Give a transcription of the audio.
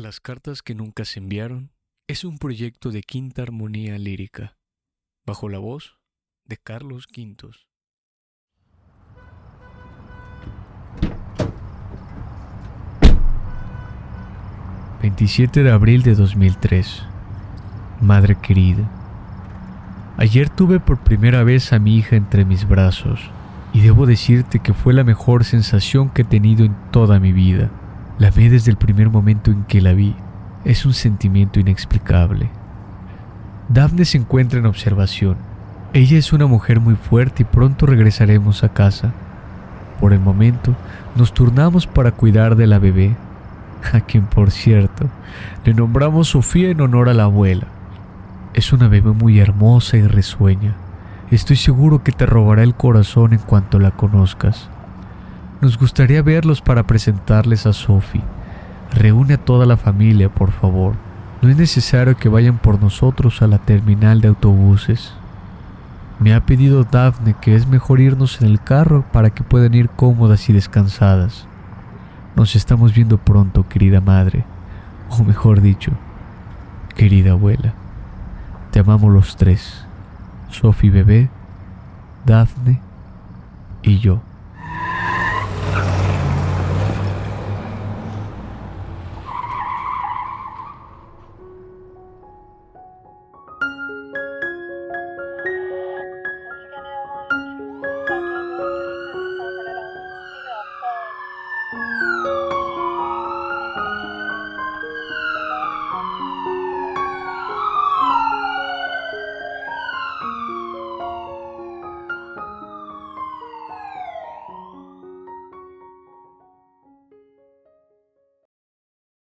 Las cartas que nunca se enviaron es un proyecto de quinta armonía lírica, bajo la voz de Carlos Quintos. ...27 de abril de 2003... ...Madre querida... ...ayer tuve por primera vez a mi hija entre mis brazos... ...y debo decirte que fue la mejor sensación que he tenido en toda mi vida... La amé desde el primer momento en que la vi. Es un sentimiento inexplicable. Daphne se encuentra en observación. Ella es una mujer muy fuerte y pronto regresaremos a casa. Por el momento, nos turnamos para cuidar de la bebé, a quien por cierto, le nombramos Sofía en honor a la abuela. Es una bebé muy hermosa y risueña. Estoy seguro que te robará el corazón en cuanto la conozcas. Nos gustaría verlos para presentarles a Sophie. Reúne a toda la familia, por favor. No es necesario que vayan por nosotros a la terminal de autobuses. Me ha pedido Daphne que es mejor irnos en el carro para que puedan ir cómodas y descansadas. Nos estamos viendo pronto, querida madre, o mejor dicho, querida abuela. Te amamos los tres, Sophie bebé, Daphne y yo.